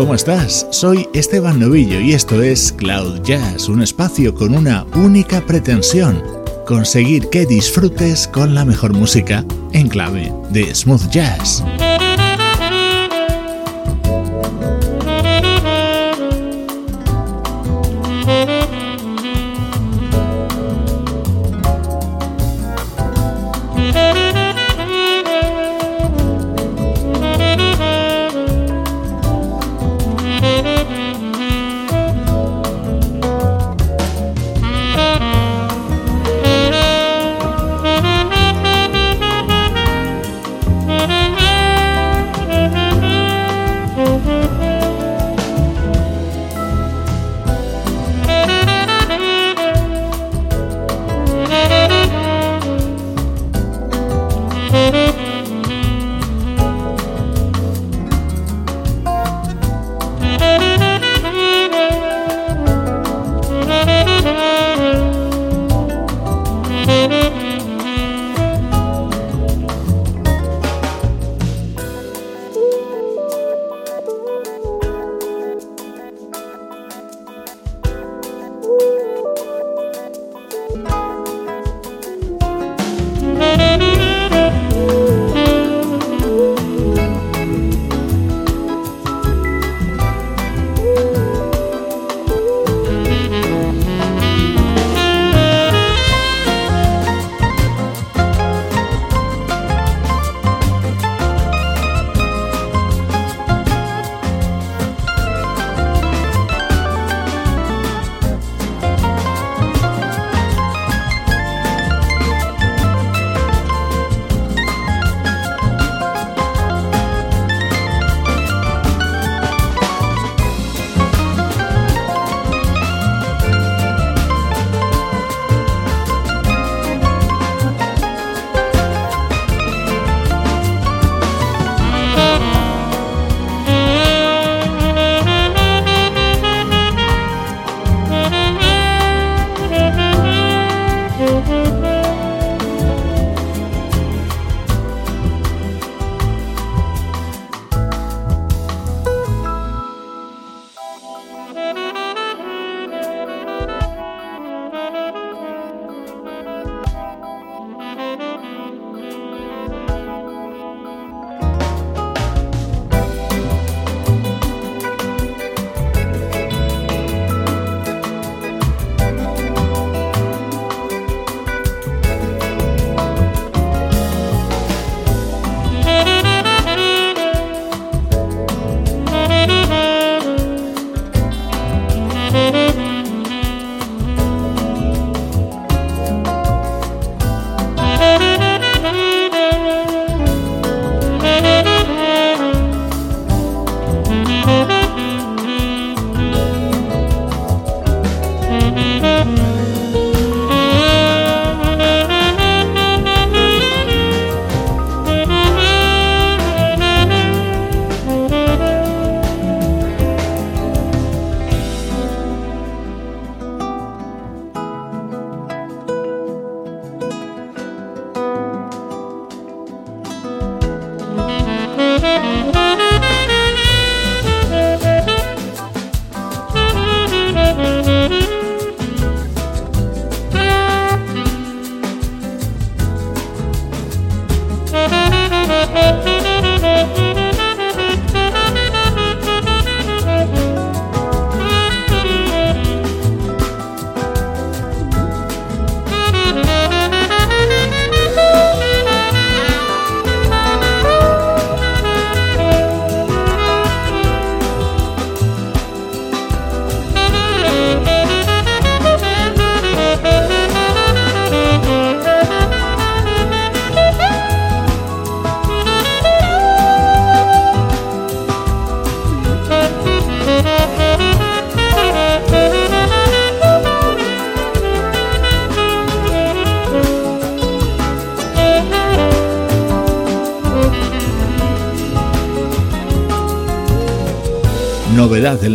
¿Cómo estás? Soy Esteban Novillo y esto es Cloud Jazz, un espacio con una única pretensión, conseguir que disfrutes con la mejor música en clave de smooth jazz.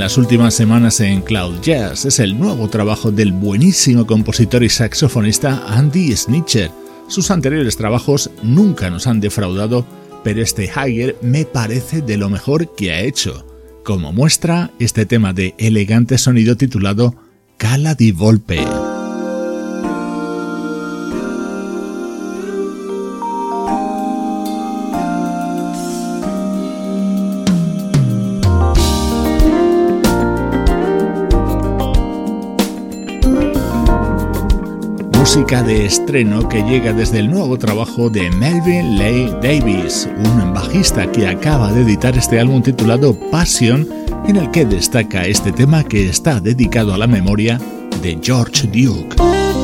Las últimas semanas en Cloud Jazz. Es el nuevo trabajo del buenísimo compositor y saxofonista Andy Snitcher. Sus anteriores trabajos nunca nos han defraudado, pero este Higher me parece de lo mejor que ha hecho. Como muestra este tema de elegante sonido titulado Cala di Volpe. De estreno que llega desde el nuevo trabajo de Melvin Leigh Davis, un bajista que acaba de editar este álbum titulado Passion, en el que destaca este tema que está dedicado a la memoria de George Duke.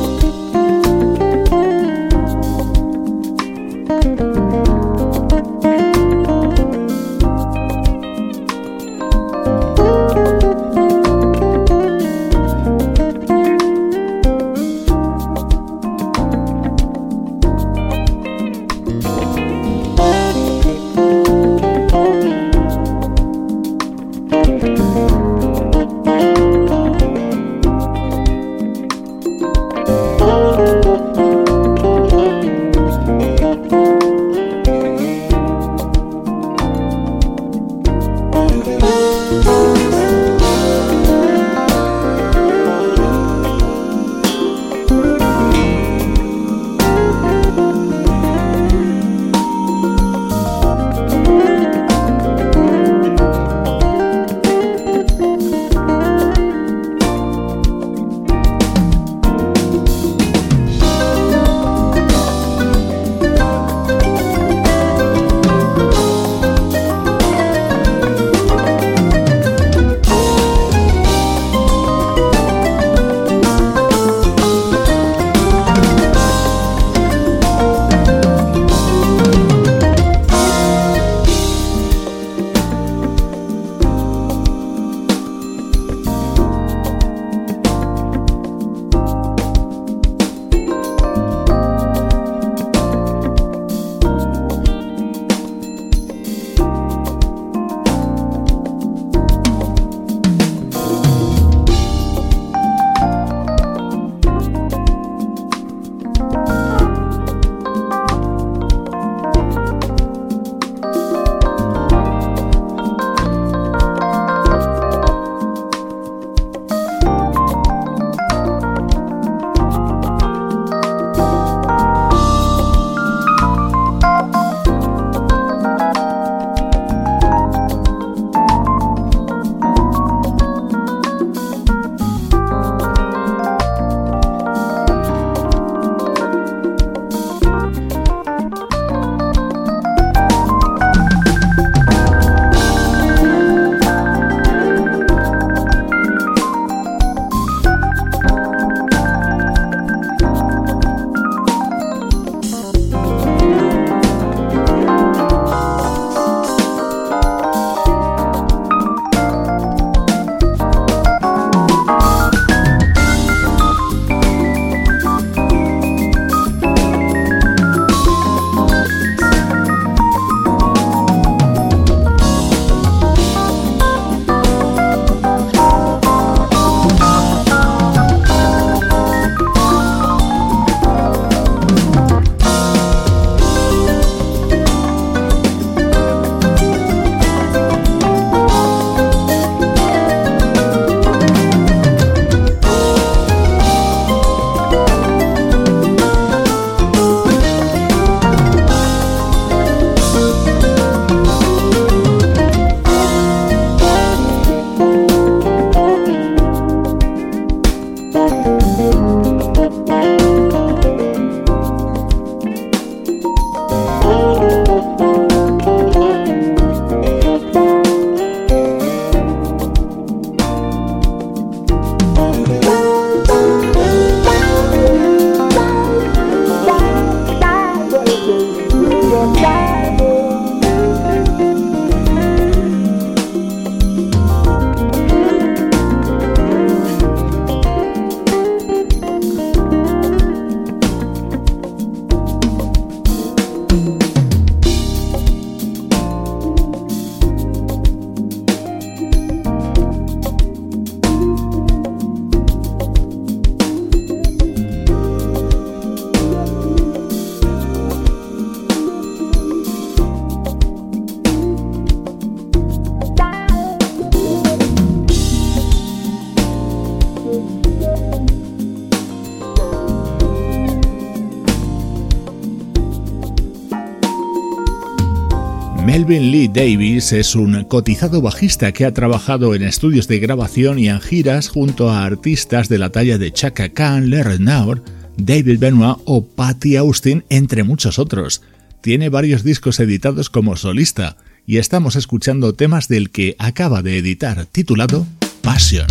Davis es un cotizado bajista que ha trabajado en estudios de grabación y en giras junto a artistas de la talla de Chaka Khan, Larry Naur, David Benoit o Patty Austin, entre muchos otros. Tiene varios discos editados como solista y estamos escuchando temas del que acaba de editar titulado Passion.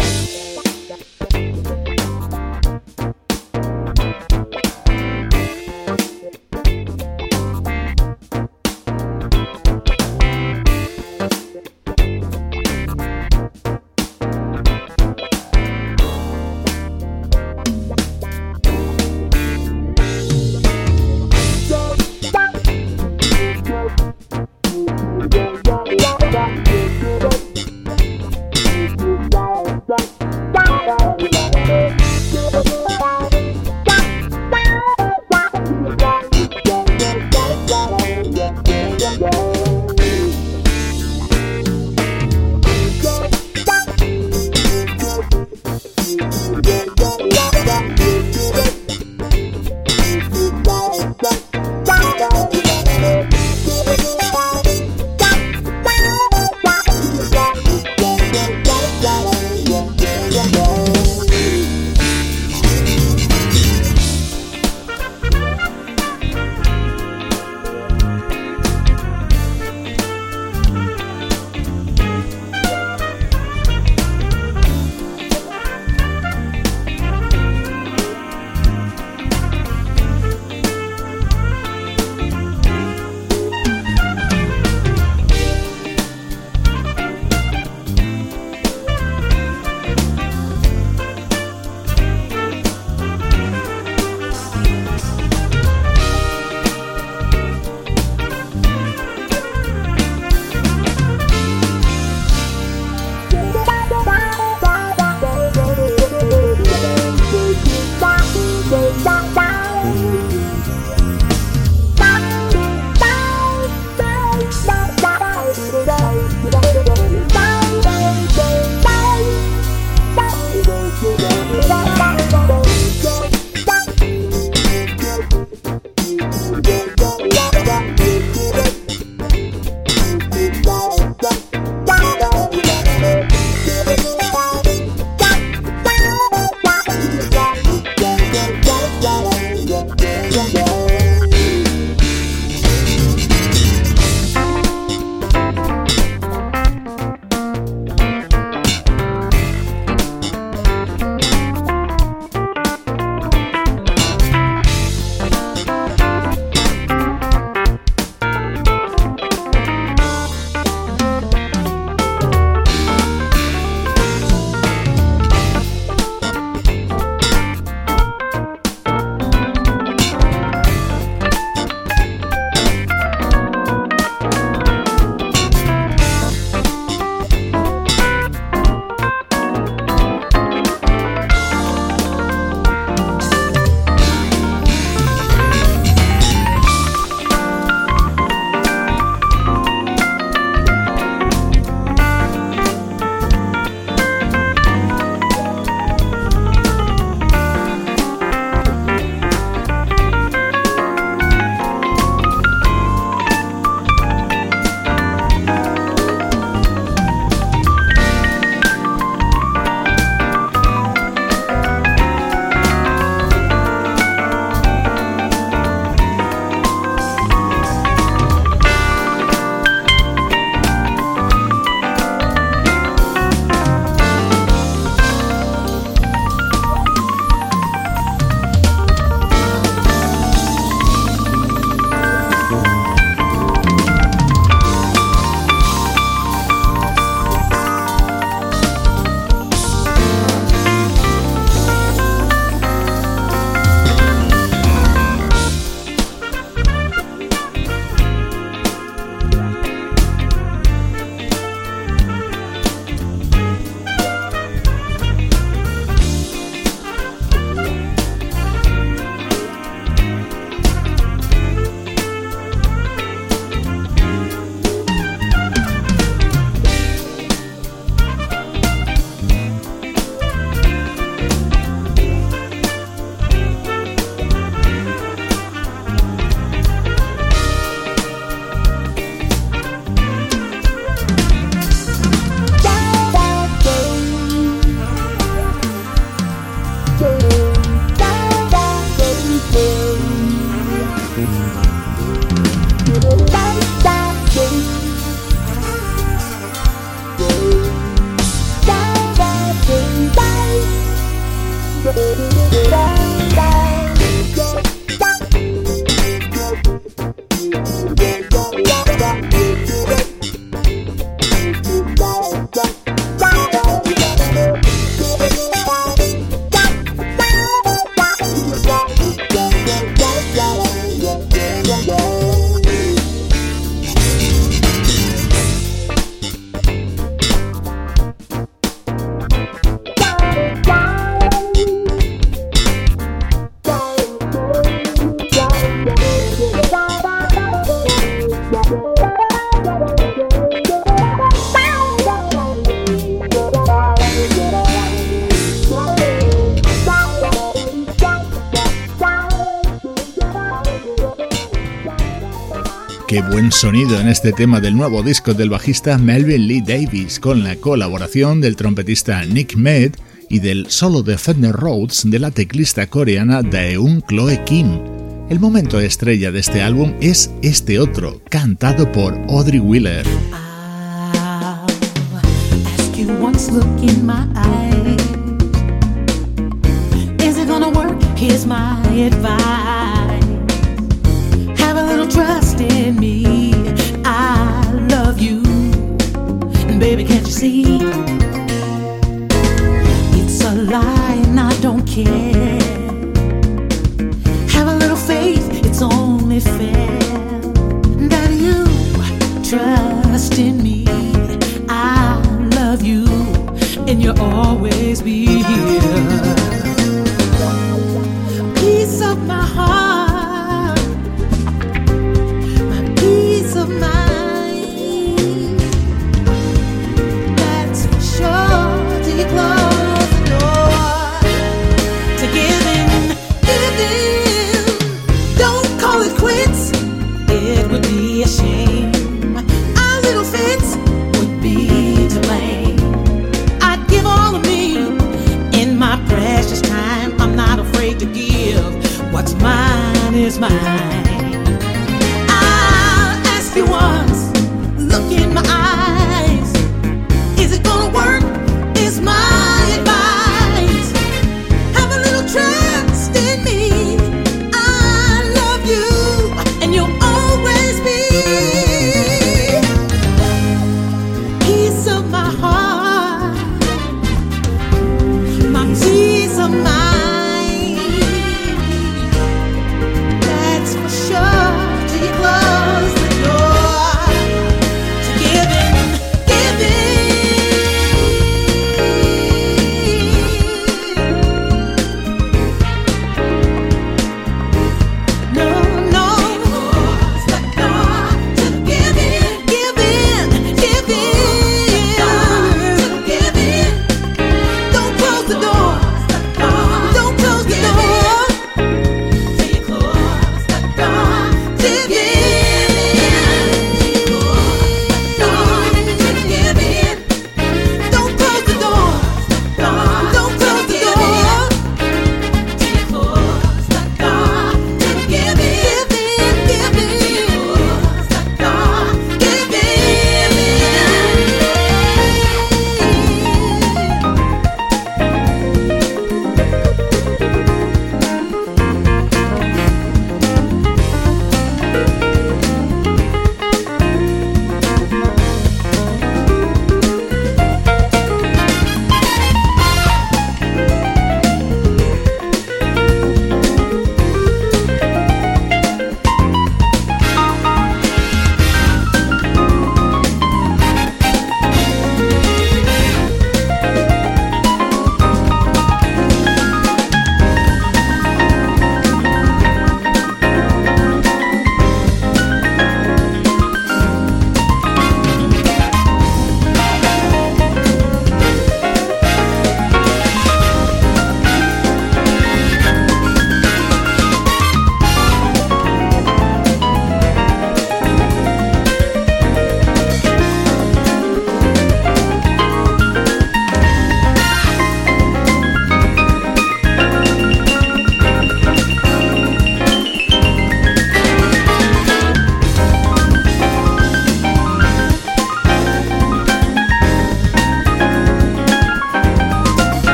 Sonido en este tema del nuevo disco del bajista Melvin Lee Davis con la colaboración del trompetista Nick Med y del solo de Fender Rhodes de la teclista coreana Daeun Chloe Kim. El momento estrella de este álbum es este otro, cantado por Audrey Wheeler. in me. Baby, can't you see? It's a lie, and I don't care. Have a little faith, it's only fair that you trust in me. I love you, and you'll always be here. Mine.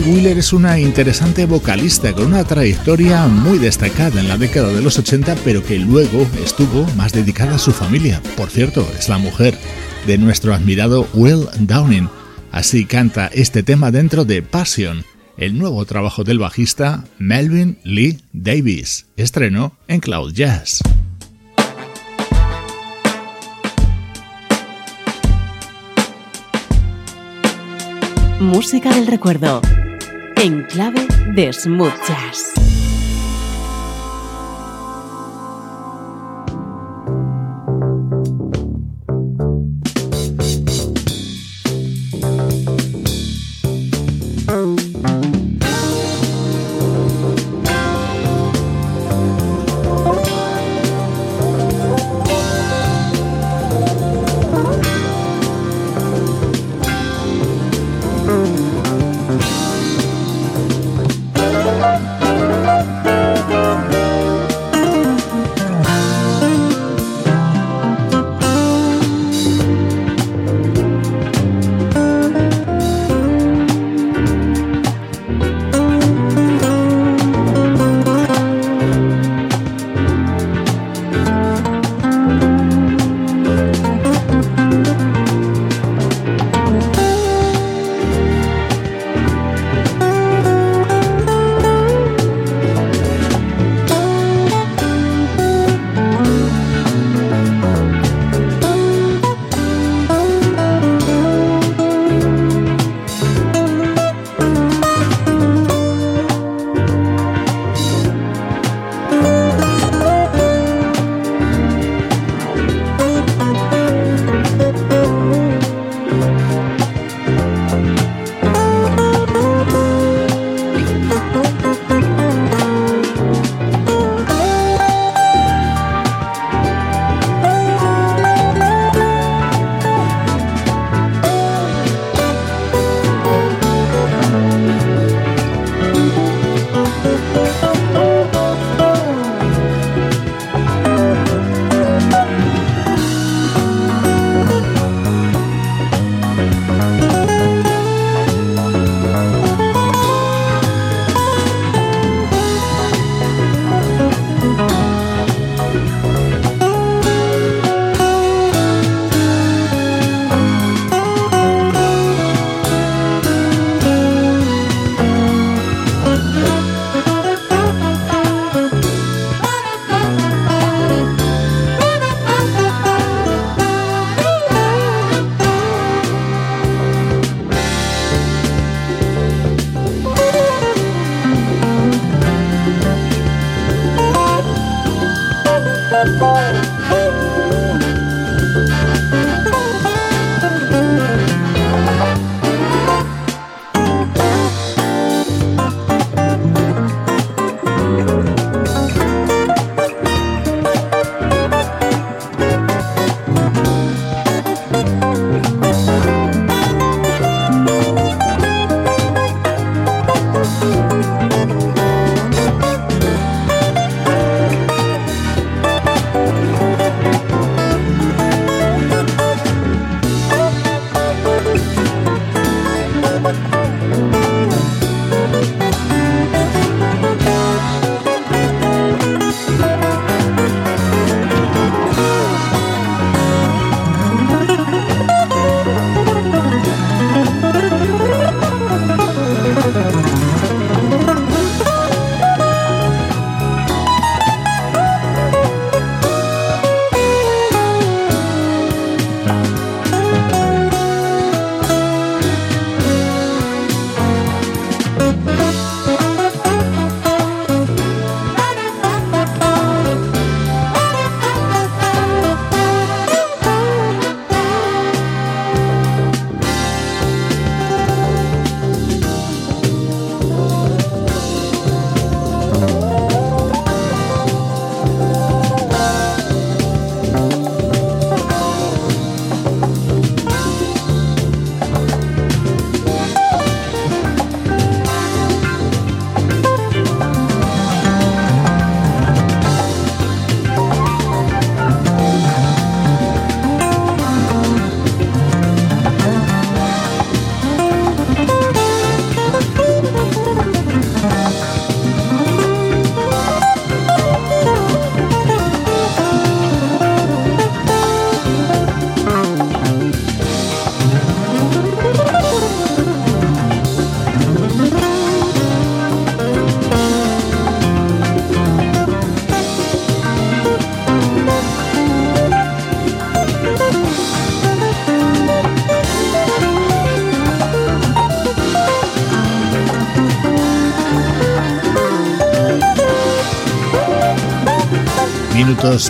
Wheeler es una interesante vocalista con una trayectoria muy destacada en la década de los 80, pero que luego estuvo más dedicada a su familia. Por cierto, es la mujer de nuestro admirado Will Downing. Así canta este tema dentro de Passion, el nuevo trabajo del bajista Melvin Lee Davis. Estreno en Cloud Jazz. Música del recuerdo en clave de smooth.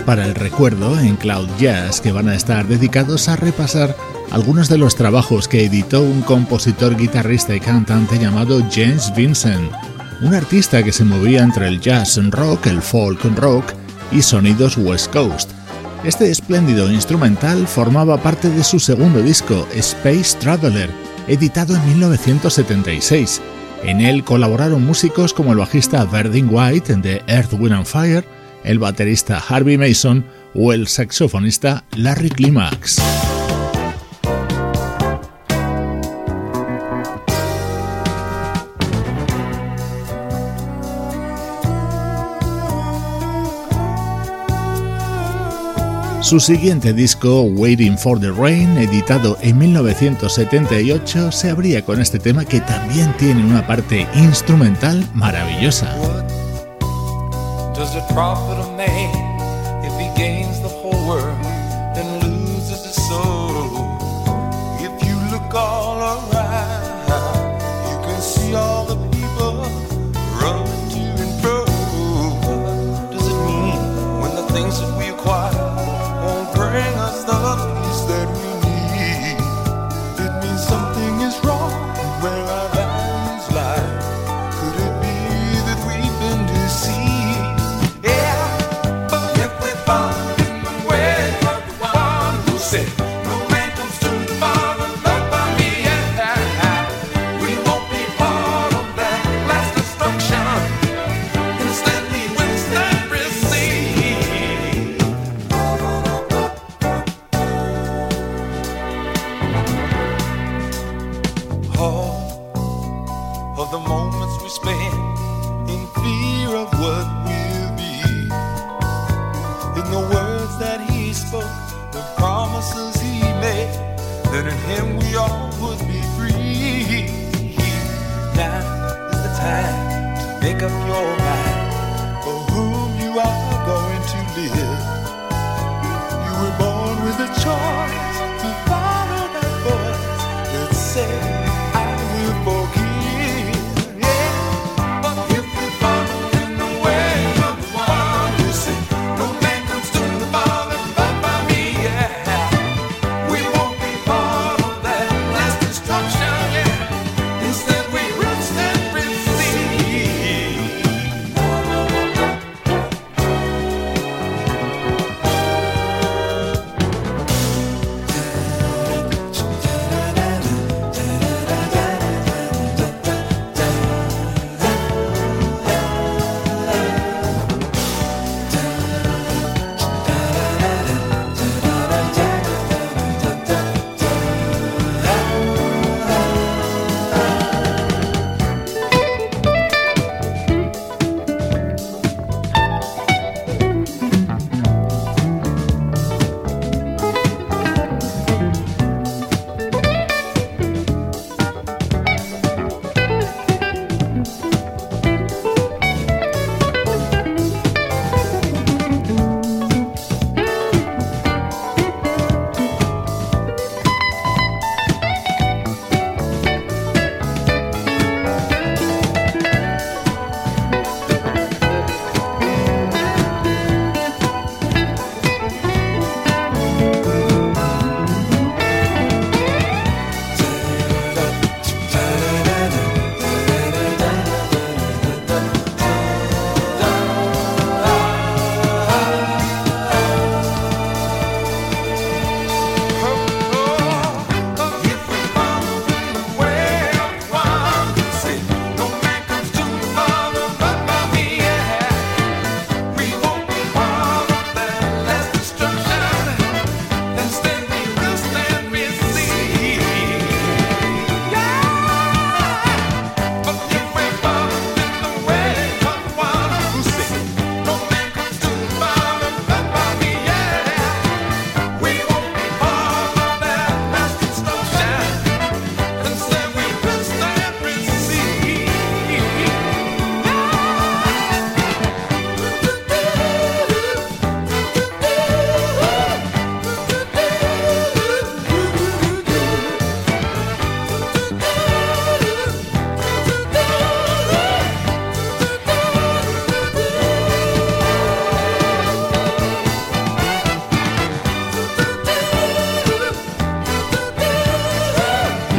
Para el recuerdo en Cloud Jazz que van a estar dedicados a repasar algunos de los trabajos que editó un compositor, guitarrista y cantante llamado James Vincent, un artista que se movía entre el jazz rock, el folk rock y sonidos West Coast. Este espléndido instrumental formaba parte de su segundo disco, Space Traveler, editado en 1976. En él colaboraron músicos como el bajista Verdin White de Earth, Wind and Fire, el baterista Harvey Mason o el saxofonista Larry Climax. Su siguiente disco, Waiting for the Rain, editado en 1978, se abría con este tema que también tiene una parte instrumental maravillosa.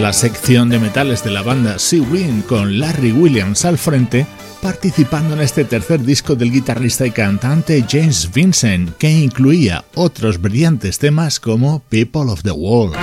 La sección de metales de la banda Sea Wind con Larry Williams al frente, participando en este tercer disco del guitarrista y cantante James Vincent, que incluía otros brillantes temas como People of the World.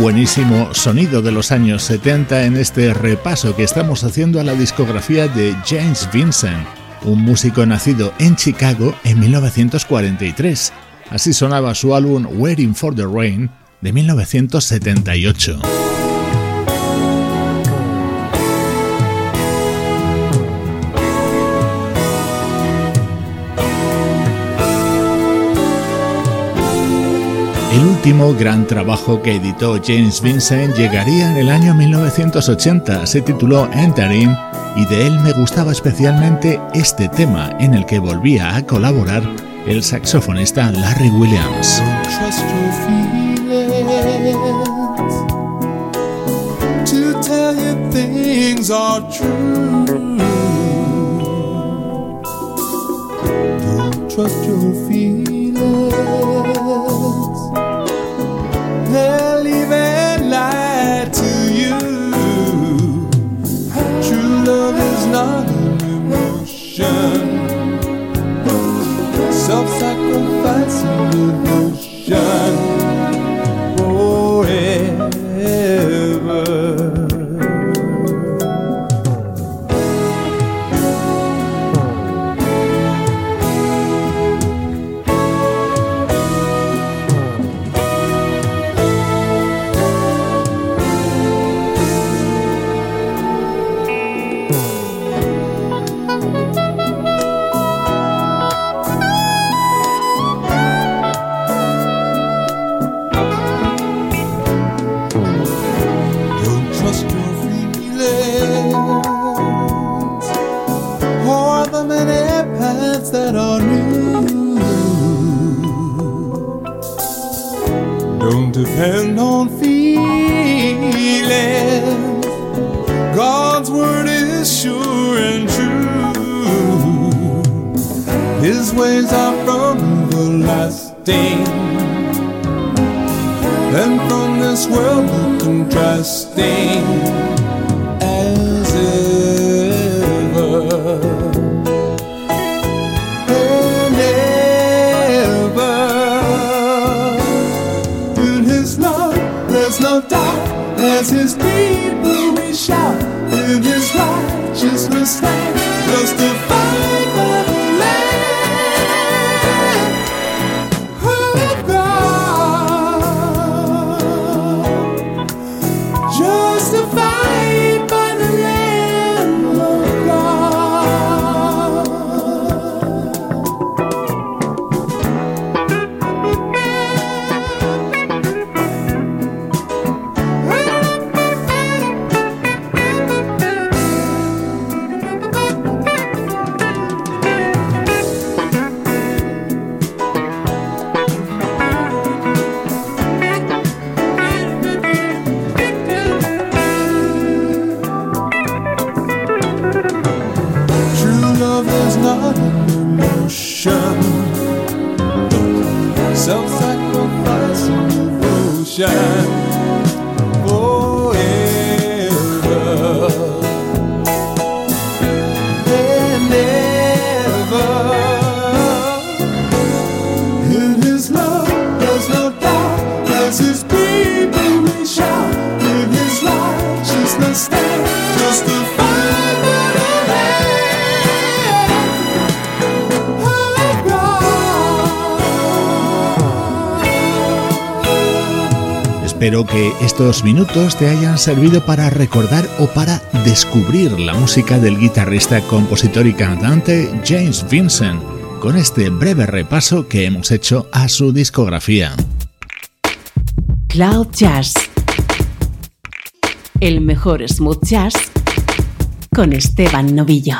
Buenísimo sonido de los años 70 en este repaso que estamos haciendo a la discografía de James Vincent, un músico nacido en Chicago en 1943. Así sonaba su álbum Waiting for the Rain de 1978. El último gran trabajo que editó James Vincent llegaría en el año 1980, se tituló Entering y de él me gustaba especialmente este tema en el que volvía a colaborar el saxofonista Larry Williams. sacrifice with ocean. Estos minutos te hayan servido para recordar o para descubrir la música del guitarrista, compositor y cantante James Vincent, con este breve repaso que hemos hecho a su discografía. Cloud Jazz. El mejor smooth jazz con Esteban Novillo.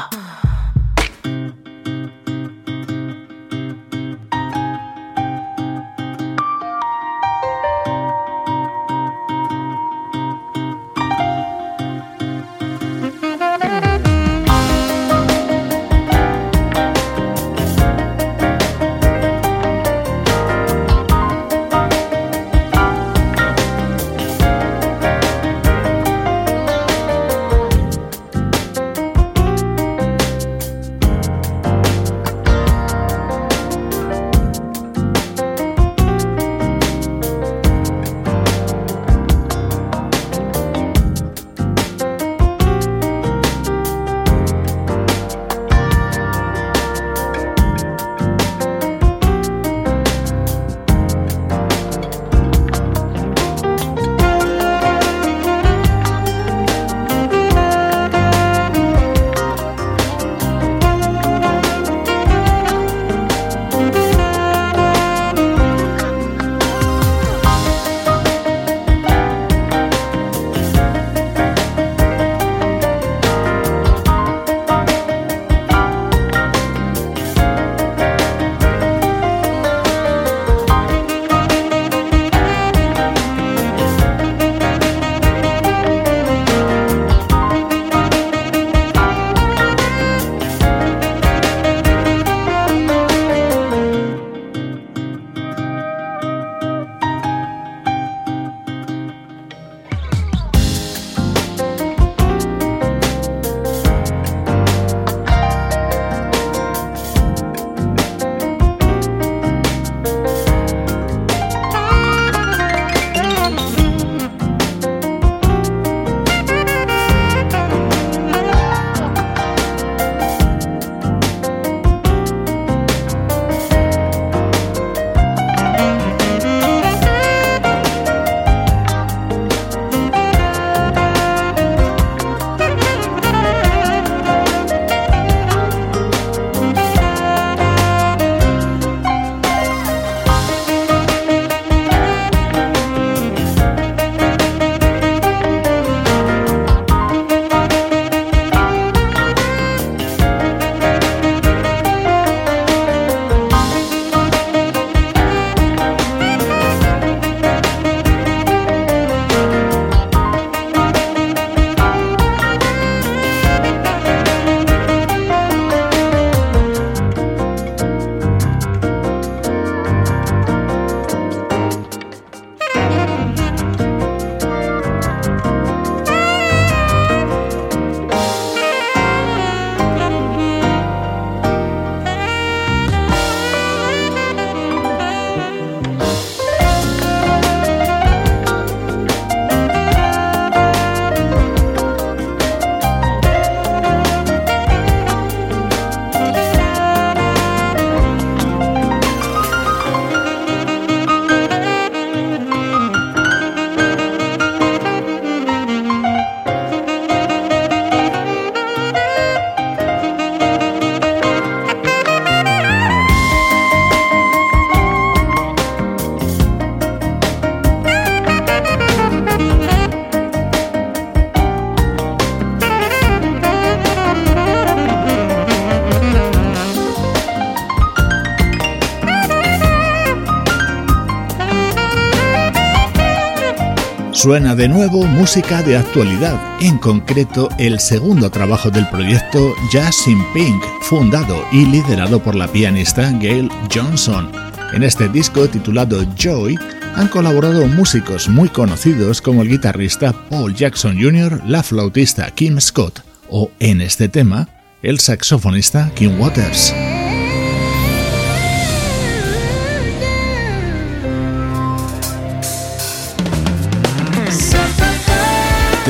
Suena de nuevo música de actualidad, en concreto el segundo trabajo del proyecto Jazz in Pink, fundado y liderado por la pianista Gail Johnson. En este disco titulado Joy han colaborado músicos muy conocidos como el guitarrista Paul Jackson Jr., la flautista Kim Scott o, en este tema, el saxofonista Kim Waters.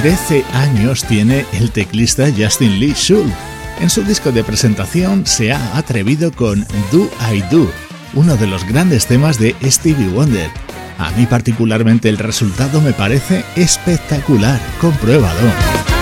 13 años tiene el teclista Justin Lee Schultz. En su disco de presentación se ha atrevido con Do I Do, uno de los grandes temas de Stevie Wonder. A mí particularmente el resultado me parece espectacular, compruébalo.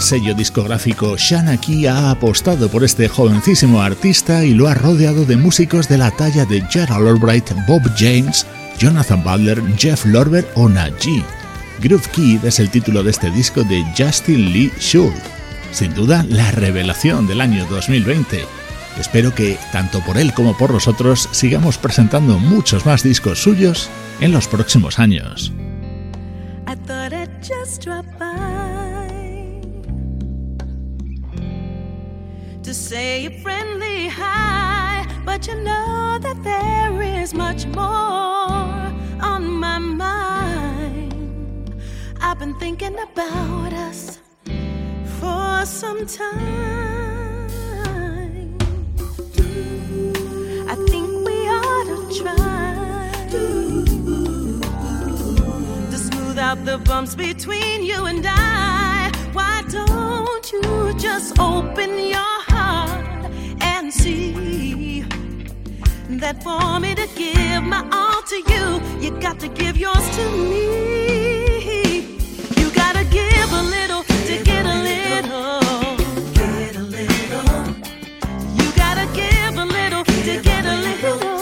Sello discográfico Shanaki ha apostado por este jovencísimo artista y lo ha rodeado de músicos de la talla de Gerald Albright, Bob James, Jonathan Butler, Jeff Lorber o Najee. Groove Kid es el título de este disco de Justin Lee Schultz. Sin duda, la revelación del año 2020. Espero que, tanto por él como por nosotros, sigamos presentando muchos más discos suyos en los próximos años. To say a friendly hi, but you know that there is much more on my mind. I've been thinking about us for some time. I think we ought to try to smooth out the bumps between you and I. Why don't you just open your heart and see that for me to give my all to you, you got to give yours to me. You gotta give a little to get a little. Get a little. You gotta give a little to get a little,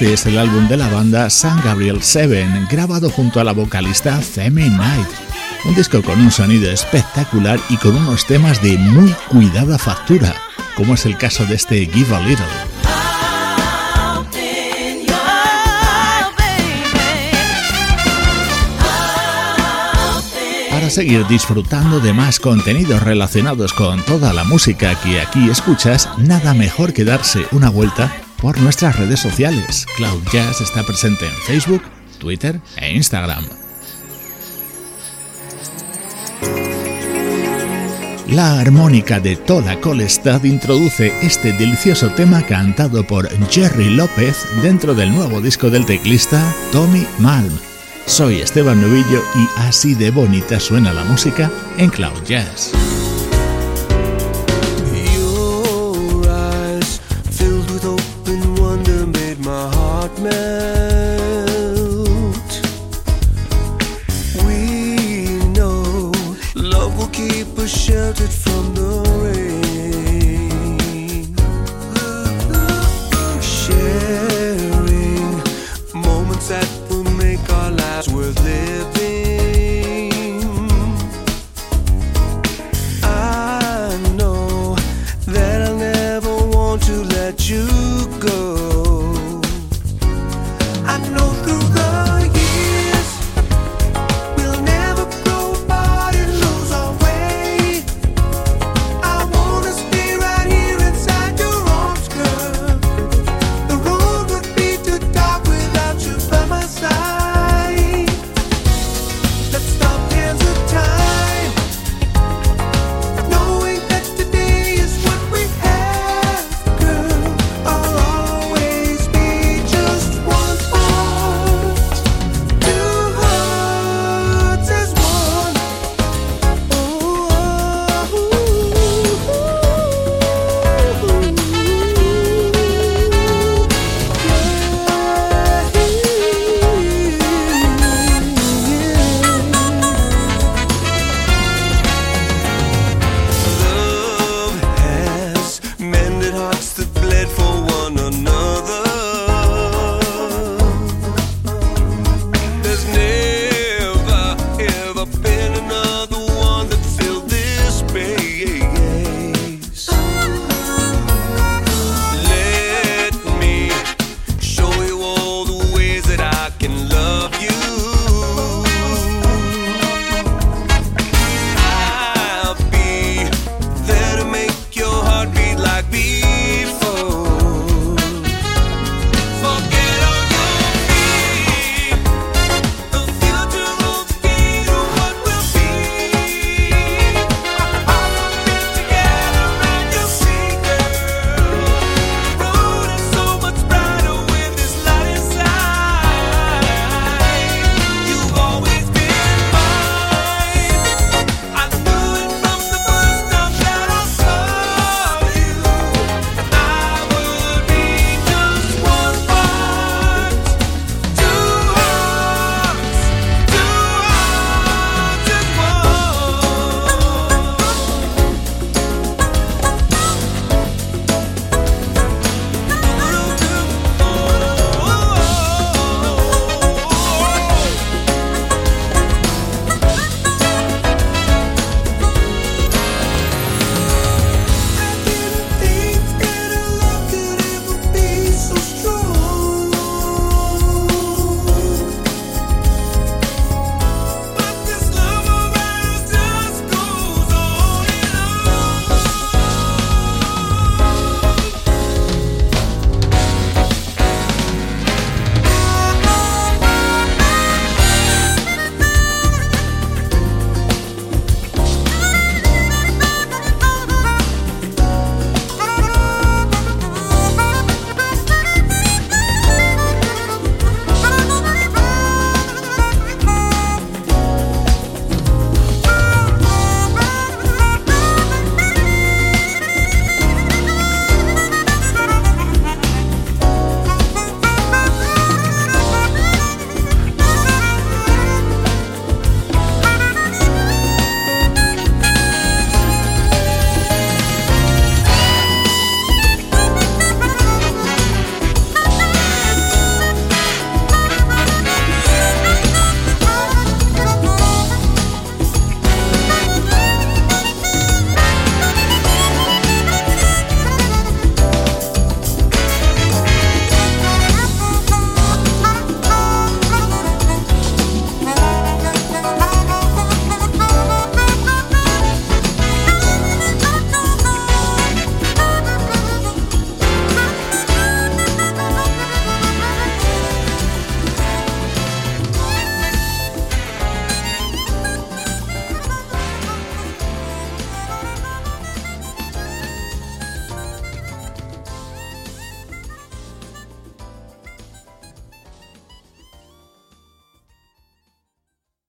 Este es el álbum de la banda San Gabriel 7, grabado junto a la vocalista Femi Knight. Un disco con un sonido espectacular y con unos temas de muy cuidada factura, como es el caso de este Give a Little. para seguir disfrutando de más contenidos relacionados con toda la música que aquí escuchas, nada mejor que darse una vuelta por nuestras redes sociales. Cloud Jazz está presente en Facebook, Twitter e Instagram. La armónica de Tola Colestad introduce este delicioso tema cantado por Jerry López dentro del nuevo disco del teclista Tommy Malm. Soy Esteban Novillo y así de bonita suena la música en Cloud Jazz.